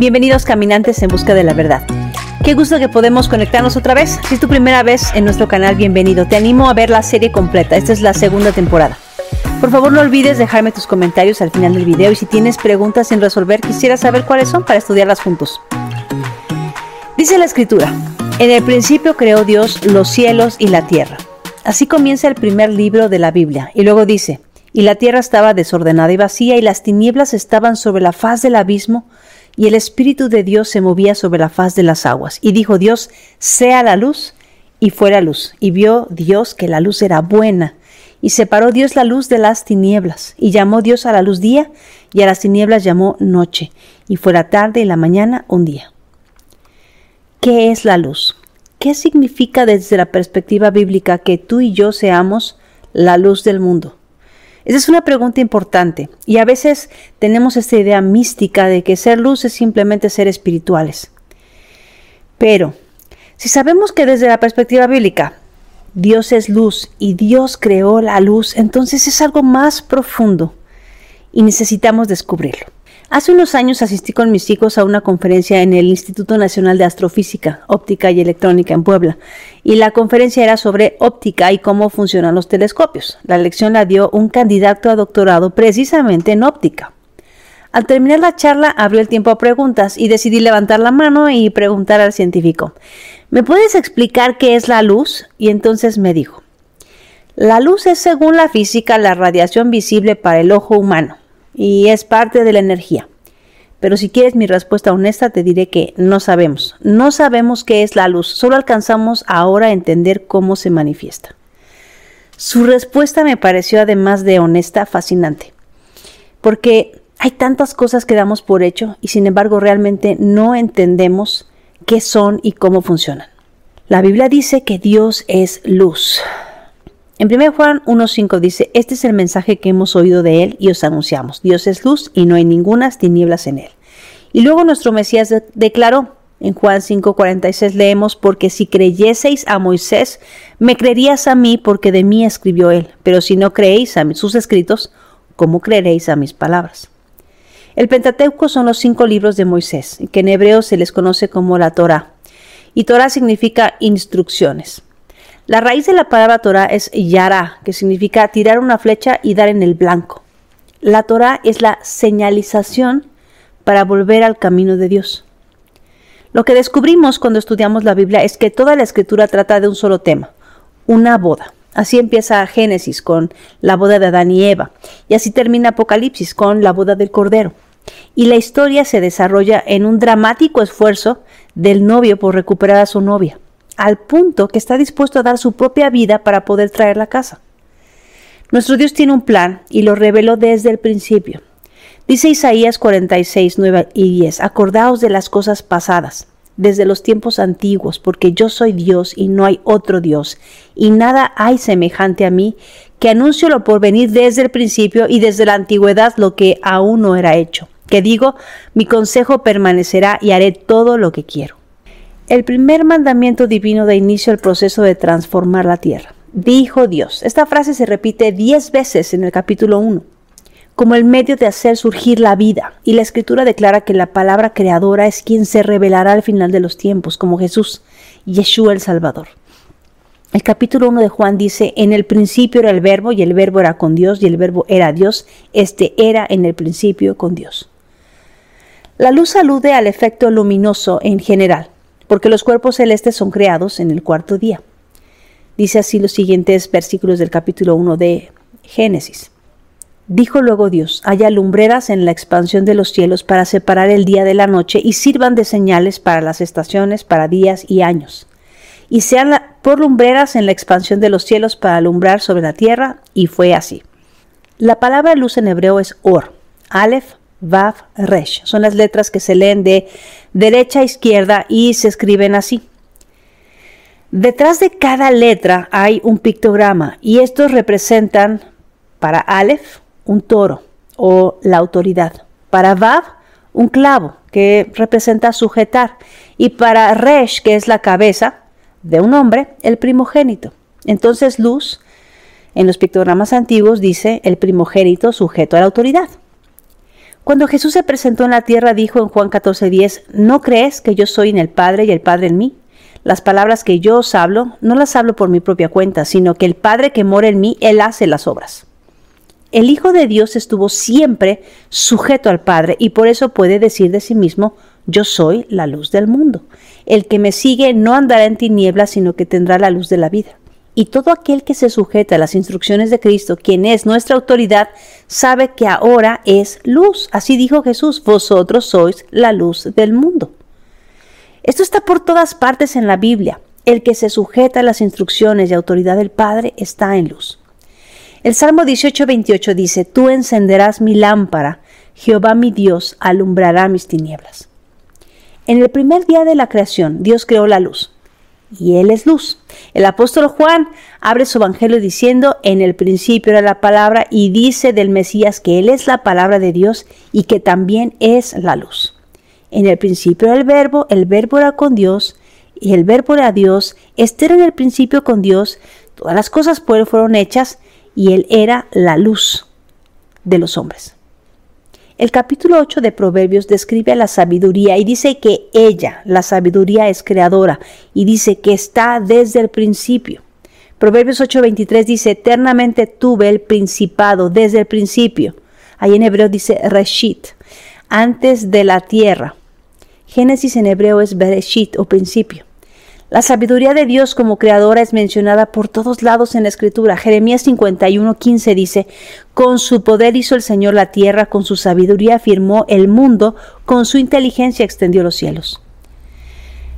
Bienvenidos caminantes en busca de la verdad. Qué gusto que podemos conectarnos otra vez. Si es tu primera vez en nuestro canal, bienvenido. Te animo a ver la serie completa. Esta es la segunda temporada. Por favor, no olvides dejarme tus comentarios al final del video y si tienes preguntas sin resolver, quisiera saber cuáles son para estudiarlas juntos. Dice la escritura, en el principio creó Dios los cielos y la tierra. Así comienza el primer libro de la Biblia y luego dice, y la tierra estaba desordenada y vacía y las tinieblas estaban sobre la faz del abismo y el Espíritu de Dios se movía sobre la faz de las aguas. Y dijo Dios, sea la luz, y fuera luz. Y vio Dios que la luz era buena. Y separó Dios la luz de las tinieblas. Y llamó Dios a la luz día, y a las tinieblas llamó noche. Y fue la tarde y la mañana un día. ¿Qué es la luz? ¿Qué significa desde la perspectiva bíblica que tú y yo seamos la luz del mundo? Esa es una pregunta importante y a veces tenemos esta idea mística de que ser luz es simplemente ser espirituales. Pero si sabemos que desde la perspectiva bíblica Dios es luz y Dios creó la luz, entonces es algo más profundo y necesitamos descubrirlo. Hace unos años asistí con mis hijos a una conferencia en el Instituto Nacional de Astrofísica, Óptica y Electrónica en Puebla, y la conferencia era sobre óptica y cómo funcionan los telescopios. La lección la dio un candidato a doctorado precisamente en óptica. Al terminar la charla abrió el tiempo a preguntas y decidí levantar la mano y preguntar al científico, ¿me puedes explicar qué es la luz? Y entonces me dijo, la luz es según la física la radiación visible para el ojo humano y es parte de la energía. Pero si quieres mi respuesta honesta, te diré que no sabemos. No sabemos qué es la luz, solo alcanzamos ahora a entender cómo se manifiesta. Su respuesta me pareció, además de honesta, fascinante, porque hay tantas cosas que damos por hecho y sin embargo realmente no entendemos qué son y cómo funcionan. La Biblia dice que Dios es luz. En 1 Juan 1.5 dice, este es el mensaje que hemos oído de él y os anunciamos. Dios es luz y no hay ninguna tinieblas en él. Y luego nuestro Mesías declaró, en Juan 5:46 leemos, porque si creyeseis a Moisés, me creerías a mí porque de mí escribió él, pero si no creéis a sus escritos, ¿cómo creeréis a mis palabras? El Pentateuco son los cinco libros de Moisés, que en hebreo se les conoce como la Torah. Y Torah significa instrucciones. La raíz de la palabra Torah es yara, que significa tirar una flecha y dar en el blanco. La Torah es la señalización para volver al camino de Dios. Lo que descubrimos cuando estudiamos la Biblia es que toda la escritura trata de un solo tema, una boda. Así empieza Génesis con la boda de Adán y Eva, y así termina Apocalipsis con la boda del Cordero. Y la historia se desarrolla en un dramático esfuerzo del novio por recuperar a su novia al punto que está dispuesto a dar su propia vida para poder traerla a casa. Nuestro Dios tiene un plan y lo reveló desde el principio. Dice Isaías 46, 9 y 10, acordaos de las cosas pasadas, desde los tiempos antiguos, porque yo soy Dios y no hay otro Dios, y nada hay semejante a mí, que anuncio lo por venir desde el principio y desde la antigüedad lo que aún no era hecho, que digo, mi consejo permanecerá y haré todo lo que quiero el primer mandamiento divino da inicio al proceso de transformar la tierra. Dijo Dios. Esta frase se repite diez veces en el capítulo 1, como el medio de hacer surgir la vida. Y la escritura declara que la palabra creadora es quien se revelará al final de los tiempos, como Jesús, Yeshua el Salvador. El capítulo 1 de Juan dice, en el principio era el verbo y el verbo era con Dios y el verbo era Dios. Este era en el principio con Dios. La luz alude al efecto luminoso en general porque los cuerpos celestes son creados en el cuarto día. Dice así los siguientes versículos del capítulo 1 de Génesis. Dijo luego Dios, haya lumbreras en la expansión de los cielos para separar el día de la noche y sirvan de señales para las estaciones, para días y años. Y sean por lumbreras en la expansión de los cielos para alumbrar sobre la tierra, y fue así. La palabra luz en hebreo es or, Aleph, Vav, Resh. Son las letras que se leen de derecha a izquierda y se escriben así. Detrás de cada letra hay un pictograma y estos representan para Aleph un toro o la autoridad, para Vav un clavo que representa sujetar y para Resh que es la cabeza de un hombre, el primogénito. Entonces luz, en los pictogramas antiguos, dice el primogénito sujeto a la autoridad. Cuando Jesús se presentó en la tierra, dijo en Juan 14:10, ¿no crees que yo soy en el Padre y el Padre en mí? Las palabras que yo os hablo, no las hablo por mi propia cuenta, sino que el Padre que mora en mí, Él hace las obras. El Hijo de Dios estuvo siempre sujeto al Padre y por eso puede decir de sí mismo, yo soy la luz del mundo. El que me sigue no andará en tinieblas, sino que tendrá la luz de la vida. Y todo aquel que se sujeta a las instrucciones de Cristo, quien es nuestra autoridad, sabe que ahora es luz. Así dijo Jesús, vosotros sois la luz del mundo. Esto está por todas partes en la Biblia. El que se sujeta a las instrucciones y autoridad del Padre está en luz. El Salmo 18:28 dice, Tú encenderás mi lámpara, Jehová mi Dios alumbrará mis tinieblas. En el primer día de la creación, Dios creó la luz y Él es luz. El apóstol Juan abre su evangelio diciendo, en el principio era la palabra y dice del Mesías que Él es la palabra de Dios y que también es la luz. En el principio era el verbo, el verbo era con Dios y el verbo era Dios. Este en el principio con Dios, todas las cosas por Él fueron hechas y Él era la luz de los hombres. El capítulo 8 de Proverbios describe a la sabiduría y dice que ella, la sabiduría, es creadora y dice que está desde el principio. Proverbios 8:23 dice, eternamente tuve el principado desde el principio. Ahí en hebreo dice Reshit, antes de la tierra. Génesis en hebreo es Bereshit o principio. La sabiduría de Dios como creadora es mencionada por todos lados en la escritura. Jeremías 51:15 dice, Con su poder hizo el Señor la tierra, con su sabiduría firmó el mundo, con su inteligencia extendió los cielos.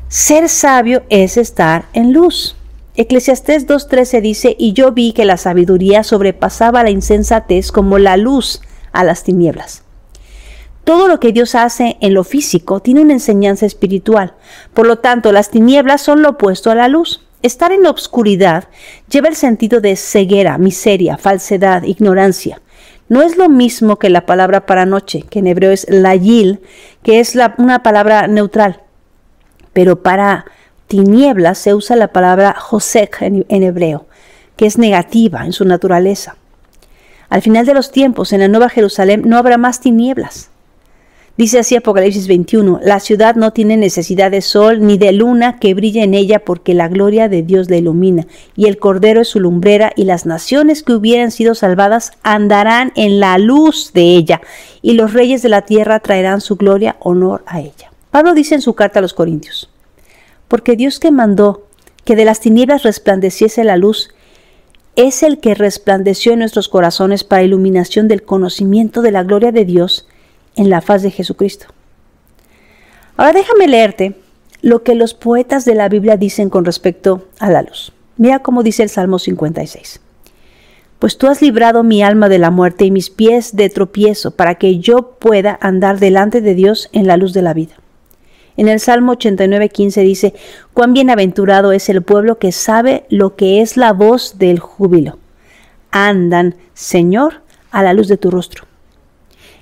Ser sabio es estar en luz. Eclesiastés 2:13 dice, Y yo vi que la sabiduría sobrepasaba la insensatez como la luz a las tinieblas. Todo lo que Dios hace en lo físico tiene una enseñanza espiritual. Por lo tanto, las tinieblas son lo opuesto a la luz. Estar en la oscuridad lleva el sentido de ceguera, miseria, falsedad, ignorancia. No es lo mismo que la palabra para noche, que en hebreo es layil, que es una palabra neutral. Pero para tinieblas se usa la palabra josek en, en hebreo, que es negativa en su naturaleza. Al final de los tiempos, en la Nueva Jerusalén, no habrá más tinieblas. Dice así Apocalipsis 21, la ciudad no tiene necesidad de sol ni de luna que brille en ella porque la gloria de Dios la ilumina, y el Cordero es su lumbrera, y las naciones que hubieran sido salvadas andarán en la luz de ella, y los reyes de la tierra traerán su gloria, honor a ella. Pablo dice en su carta a los Corintios, porque Dios que mandó que de las tinieblas resplandeciese la luz, es el que resplandeció en nuestros corazones para iluminación del conocimiento de la gloria de Dios, en la faz de Jesucristo. Ahora déjame leerte lo que los poetas de la Biblia dicen con respecto a la luz. Mira cómo dice el Salmo 56. Pues tú has librado mi alma de la muerte y mis pies de tropiezo, para que yo pueda andar delante de Dios en la luz de la vida. En el Salmo 89.15 dice, cuán bienaventurado es el pueblo que sabe lo que es la voz del júbilo. Andan, Señor, a la luz de tu rostro.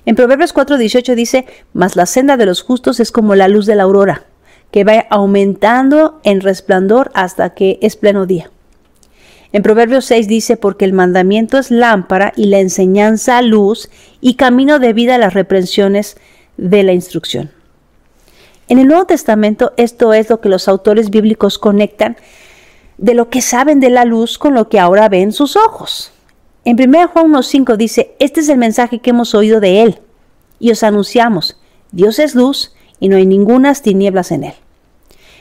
En Proverbios 4:18 dice, mas la senda de los justos es como la luz de la aurora, que va aumentando en resplandor hasta que es pleno día. En Proverbios 6 dice, porque el mandamiento es lámpara y la enseñanza luz y camino de vida a las reprensiones de la instrucción. En el Nuevo Testamento esto es lo que los autores bíblicos conectan de lo que saben de la luz con lo que ahora ven sus ojos. En 1 Juan 1.5 dice, este es el mensaje que hemos oído de Él y os anunciamos, Dios es luz y no hay ningunas tinieblas en Él.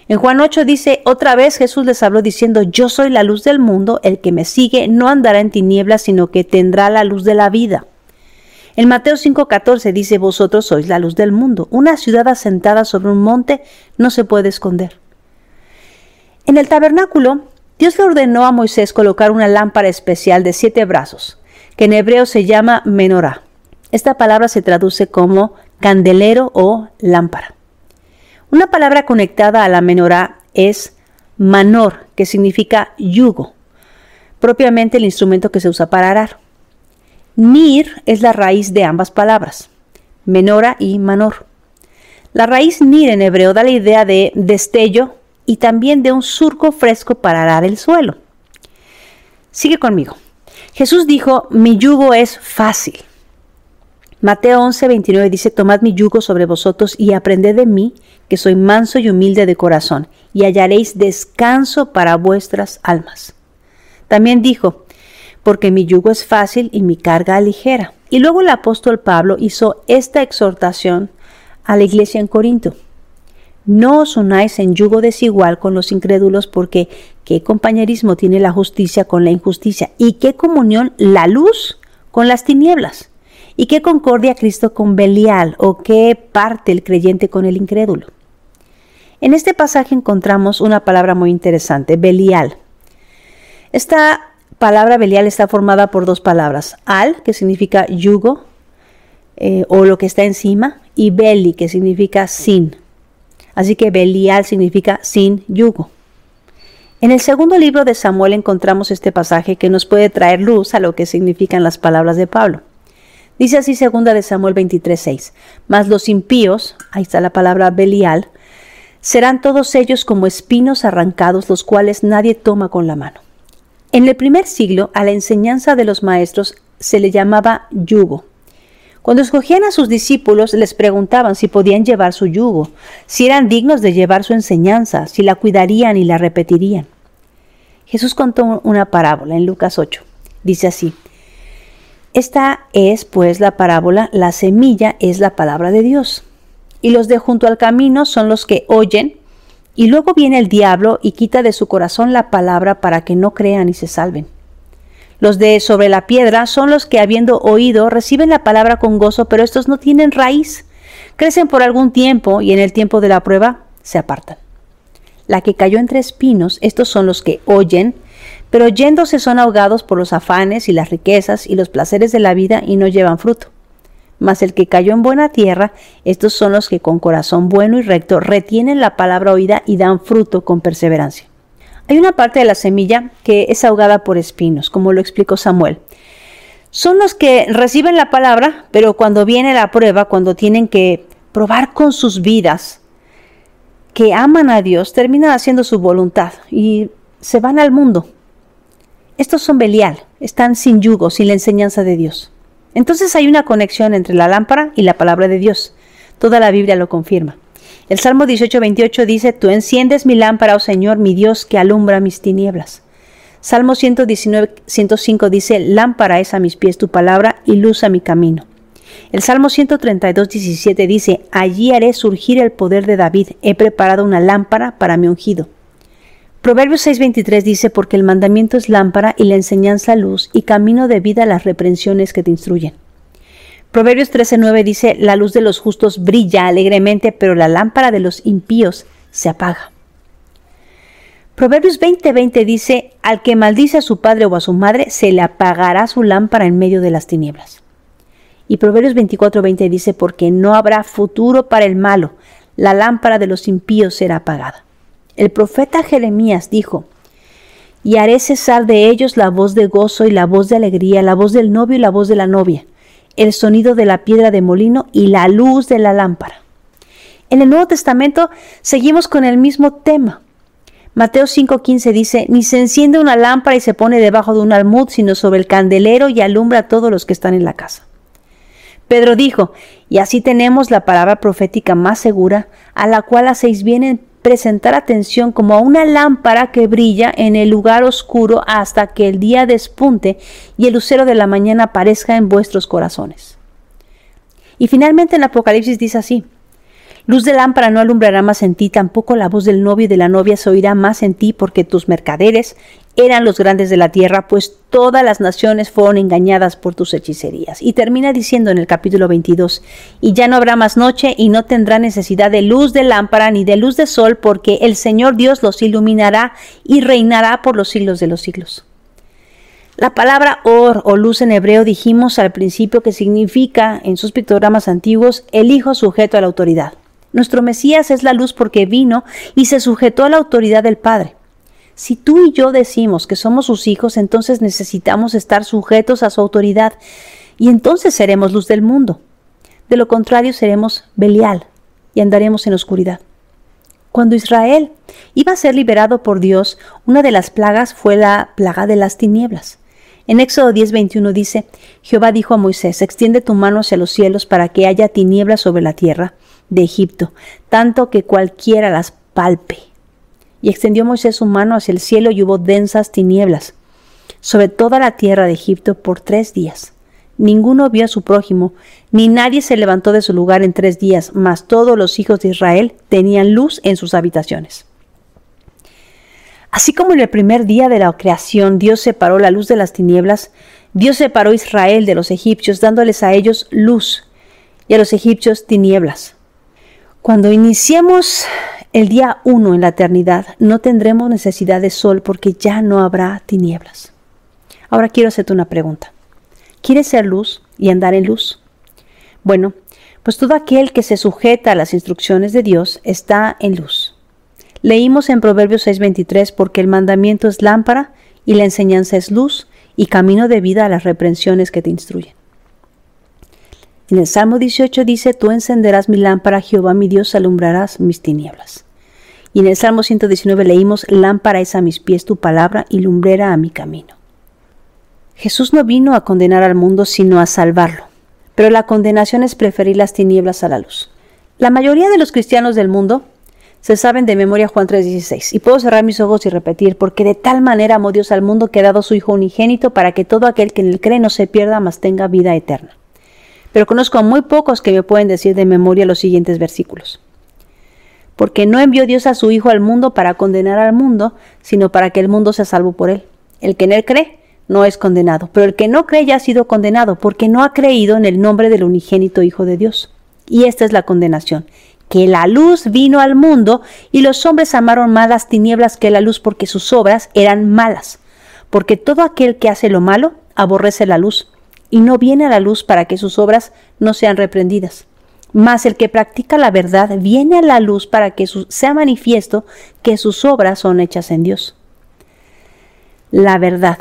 En Juan 8 dice, otra vez Jesús les habló diciendo, yo soy la luz del mundo, el que me sigue no andará en tinieblas, sino que tendrá la luz de la vida. En Mateo 5:14 dice, vosotros sois la luz del mundo. Una ciudad asentada sobre un monte no se puede esconder. En el tabernáculo Dios le ordenó a Moisés colocar una lámpara especial de siete brazos, que en hebreo se llama menorá. Esta palabra se traduce como candelero o lámpara. Una palabra conectada a la menorá es manor, que significa yugo, propiamente el instrumento que se usa para arar. Nir es la raíz de ambas palabras, menora y manor. La raíz nir en hebreo da la idea de destello y también de un surco fresco para arar el suelo. Sigue conmigo. Jesús dijo, mi yugo es fácil. Mateo 11, 29 dice, tomad mi yugo sobre vosotros y aprended de mí, que soy manso y humilde de corazón, y hallaréis descanso para vuestras almas. También dijo, porque mi yugo es fácil y mi carga ligera. Y luego el apóstol Pablo hizo esta exhortación a la iglesia en Corinto. No os unáis en yugo desigual con los incrédulos, porque qué compañerismo tiene la justicia con la injusticia, y qué comunión la luz con las tinieblas. ¿Y qué concordia Cristo con Belial o qué parte el creyente con el incrédulo? En este pasaje encontramos una palabra muy interesante, Belial. Esta palabra Belial está formada por dos palabras, al, que significa yugo eh, o lo que está encima, y Beli, que significa sin. Así que Belial significa sin yugo. En el segundo libro de Samuel encontramos este pasaje que nos puede traer luz a lo que significan las palabras de Pablo. Dice así segunda de Samuel 23:6. Mas los impíos, ahí está la palabra Belial, serán todos ellos como espinos arrancados, los cuales nadie toma con la mano. En el primer siglo, a la enseñanza de los maestros se le llamaba yugo. Cuando escogían a sus discípulos, les preguntaban si podían llevar su yugo, si eran dignos de llevar su enseñanza, si la cuidarían y la repetirían. Jesús contó una parábola en Lucas 8. Dice así, esta es, pues, la parábola, la semilla es la palabra de Dios. Y los de junto al camino son los que oyen, y luego viene el diablo y quita de su corazón la palabra para que no crean y se salven. Los de sobre la piedra son los que, habiendo oído, reciben la palabra con gozo, pero estos no tienen raíz. Crecen por algún tiempo y en el tiempo de la prueba se apartan. La que cayó entre espinos, estos son los que oyen, pero yéndose son ahogados por los afanes y las riquezas y los placeres de la vida y no llevan fruto. Mas el que cayó en buena tierra, estos son los que con corazón bueno y recto retienen la palabra oída y dan fruto con perseverancia. Hay una parte de la semilla que es ahogada por espinos, como lo explicó Samuel. Son los que reciben la palabra, pero cuando viene la prueba, cuando tienen que probar con sus vidas que aman a Dios, terminan haciendo su voluntad y se van al mundo, estos son Belial, están sin yugo, sin la enseñanza de Dios. Entonces hay una conexión entre la lámpara y la palabra de Dios. Toda la Biblia lo confirma. El Salmo 18:28 dice, Tú enciendes mi lámpara, oh Señor, mi Dios, que alumbra mis tinieblas. Salmo 119, 105 dice, Lámpara es a mis pies tu palabra y luz a mi camino. El Salmo 132, 17 dice, Allí haré surgir el poder de David, he preparado una lámpara para mi ungido. Proverbios 6:23 dice, porque el mandamiento es lámpara y la enseñanza luz y camino de vida las reprensiones que te instruyen. Proverbios 13:9 dice, la luz de los justos brilla alegremente, pero la lámpara de los impíos se apaga. Proverbios 20:20 dice, al que maldice a su padre o a su madre, se le apagará su lámpara en medio de las tinieblas. Y Proverbios 24:20 dice, porque no habrá futuro para el malo, la lámpara de los impíos será apagada. El profeta Jeremías dijo, y haré cesar de ellos la voz de gozo y la voz de alegría, la voz del novio y la voz de la novia, el sonido de la piedra de molino y la luz de la lámpara. En el Nuevo Testamento seguimos con el mismo tema. Mateo 5:15 dice, ni se enciende una lámpara y se pone debajo de un almud, sino sobre el candelero y alumbra a todos los que están en la casa. Pedro dijo, y así tenemos la palabra profética más segura, a la cual hacéis bien en presentar atención como a una lámpara que brilla en el lugar oscuro hasta que el día despunte y el lucero de la mañana aparezca en vuestros corazones. Y finalmente en Apocalipsis dice así, Luz de lámpara no alumbrará más en ti, tampoco la voz del novio y de la novia se oirá más en ti, porque tus mercaderes eran los grandes de la tierra, pues todas las naciones fueron engañadas por tus hechicerías. Y termina diciendo en el capítulo 22, y ya no habrá más noche y no tendrá necesidad de luz de lámpara ni de luz de sol, porque el Señor Dios los iluminará y reinará por los siglos de los siglos. La palabra or o luz en hebreo dijimos al principio que significa en sus pictogramas antiguos el hijo sujeto a la autoridad. Nuestro Mesías es la luz porque vino y se sujetó a la autoridad del Padre. Si tú y yo decimos que somos sus hijos, entonces necesitamos estar sujetos a su autoridad y entonces seremos luz del mundo. De lo contrario, seremos Belial y andaremos en oscuridad. Cuando Israel iba a ser liberado por Dios, una de las plagas fue la plaga de las tinieblas. En Éxodo 10:21 dice, Jehová dijo a Moisés, extiende tu mano hacia los cielos para que haya tinieblas sobre la tierra de Egipto, tanto que cualquiera las palpe. Y extendió Moisés su mano hacia el cielo y hubo densas tinieblas sobre toda la tierra de Egipto por tres días. Ninguno vio a su prójimo, ni nadie se levantó de su lugar en tres días, mas todos los hijos de Israel tenían luz en sus habitaciones. Así como en el primer día de la creación Dios separó la luz de las tinieblas, Dios separó a Israel de los egipcios, dándoles a ellos luz y a los egipcios tinieblas. Cuando iniciemos el día uno en la eternidad, no tendremos necesidad de sol porque ya no habrá tinieblas. Ahora quiero hacerte una pregunta. ¿Quieres ser luz y andar en luz? Bueno, pues todo aquel que se sujeta a las instrucciones de Dios está en luz. Leímos en Proverbios 6:23 porque el mandamiento es lámpara y la enseñanza es luz y camino de vida a las reprensiones que te instruyen. En el Salmo 18 dice, tú encenderás mi lámpara, Jehová mi Dios, alumbrarás mis tinieblas. Y en el Salmo 119 leímos, lámpara es a mis pies tu palabra y lumbrera a mi camino. Jesús no vino a condenar al mundo, sino a salvarlo. Pero la condenación es preferir las tinieblas a la luz. La mayoría de los cristianos del mundo se saben de memoria Juan 3:16. Y puedo cerrar mis ojos y repetir, porque de tal manera amó Dios al mundo que ha dado su Hijo unigénito para que todo aquel que en él cree no se pierda, mas tenga vida eterna. Pero conozco a muy pocos que me pueden decir de memoria los siguientes versículos. Porque no envió Dios a su Hijo al mundo para condenar al mundo, sino para que el mundo sea salvo por él. El que en él cree no es condenado, pero el que no cree ya ha sido condenado, porque no ha creído en el nombre del unigénito Hijo de Dios. Y esta es la condenación, que la luz vino al mundo y los hombres amaron más las tinieblas que la luz porque sus obras eran malas. Porque todo aquel que hace lo malo aborrece la luz y no viene a la luz para que sus obras no sean reprendidas. Mas el que practica la verdad viene a la luz para que sea manifiesto que sus obras son hechas en Dios. La verdad.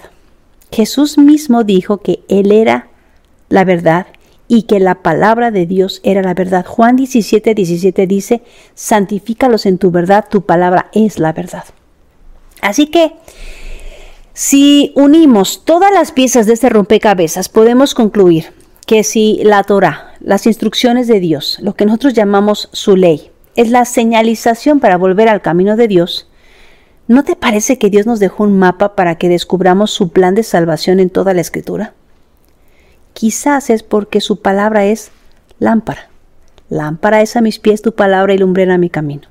Jesús mismo dijo que Él era la verdad y que la palabra de Dios era la verdad. Juan 17, 17 dice, santifícalos en tu verdad, tu palabra es la verdad. Así que, si unimos todas las piezas de este rompecabezas, podemos concluir que si la Torah, las instrucciones de Dios, lo que nosotros llamamos su ley, es la señalización para volver al camino de Dios, ¿no te parece que Dios nos dejó un mapa para que descubramos su plan de salvación en toda la escritura? Quizás es porque su palabra es lámpara. Lámpara es a mis pies tu palabra y lumbrera mi camino.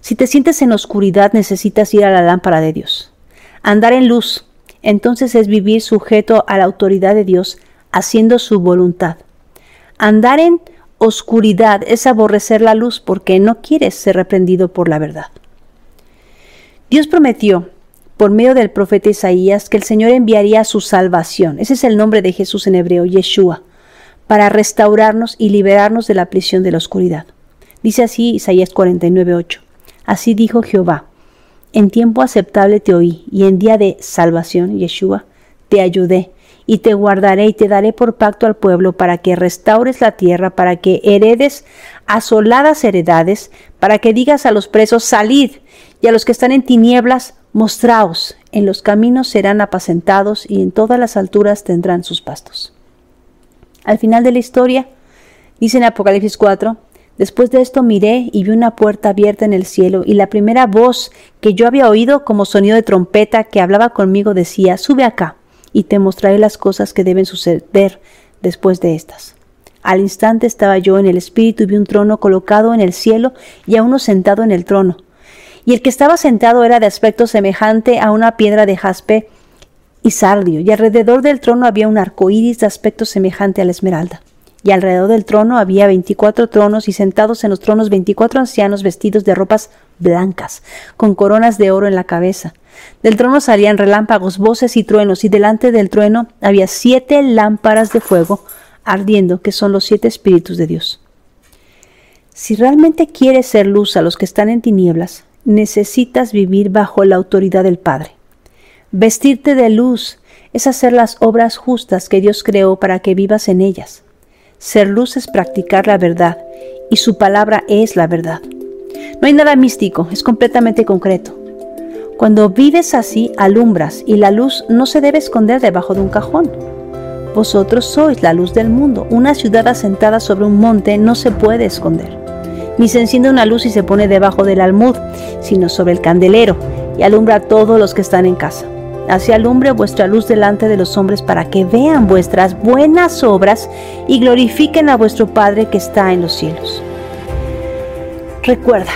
Si te sientes en oscuridad, necesitas ir a la lámpara de Dios. Andar en luz, entonces es vivir sujeto a la autoridad de Dios, haciendo su voluntad. Andar en oscuridad es aborrecer la luz porque no quieres ser reprendido por la verdad. Dios prometió por medio del profeta Isaías que el Señor enviaría su salvación. Ese es el nombre de Jesús en hebreo, Yeshua, para restaurarnos y liberarnos de la prisión de la oscuridad. Dice así Isaías 49:8. Así dijo Jehová: En tiempo aceptable te oí, y en día de salvación, Yeshua, te ayudé, y te guardaré y te daré por pacto al pueblo para que restaures la tierra, para que heredes asoladas heredades, para que digas a los presos, salid, y a los que están en tinieblas, Mostraos, en los caminos serán apacentados y en todas las alturas tendrán sus pastos. Al final de la historia, dice en Apocalipsis 4, Después de esto miré y vi una puerta abierta en el cielo, y la primera voz que yo había oído como sonido de trompeta que hablaba conmigo decía, Sube acá, y te mostraré las cosas que deben suceder después de estas. Al instante estaba yo en el espíritu y vi un trono colocado en el cielo y a uno sentado en el trono y el que estaba sentado era de aspecto semejante a una piedra de jaspe y sardio, y alrededor del trono había un arco iris de aspecto semejante a la esmeralda. Y alrededor del trono había veinticuatro tronos, y sentados en los tronos veinticuatro ancianos vestidos de ropas blancas, con coronas de oro en la cabeza. Del trono salían relámpagos, voces y truenos, y delante del trueno había siete lámparas de fuego ardiendo, que son los siete espíritus de Dios. Si realmente quieres ser luz a los que están en tinieblas, necesitas vivir bajo la autoridad del Padre. Vestirte de luz es hacer las obras justas que Dios creó para que vivas en ellas. Ser luz es practicar la verdad, y su palabra es la verdad. No hay nada místico, es completamente concreto. Cuando vives así, alumbras y la luz no se debe esconder debajo de un cajón. Vosotros sois la luz del mundo. Una ciudad asentada sobre un monte no se puede esconder. Ni se enciende una luz y se pone debajo del almud, sino sobre el candelero, y alumbra a todos los que están en casa. Así alumbre vuestra luz delante de los hombres para que vean vuestras buenas obras y glorifiquen a vuestro Padre que está en los cielos. Recuerda,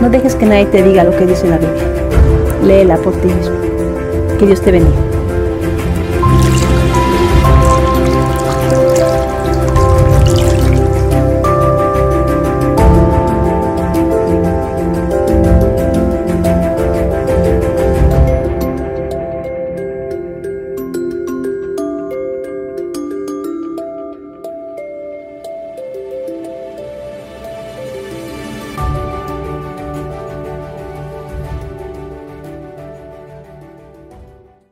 no dejes que nadie te diga lo que dice la Biblia. Léela por ti mismo. Que Dios te bendiga.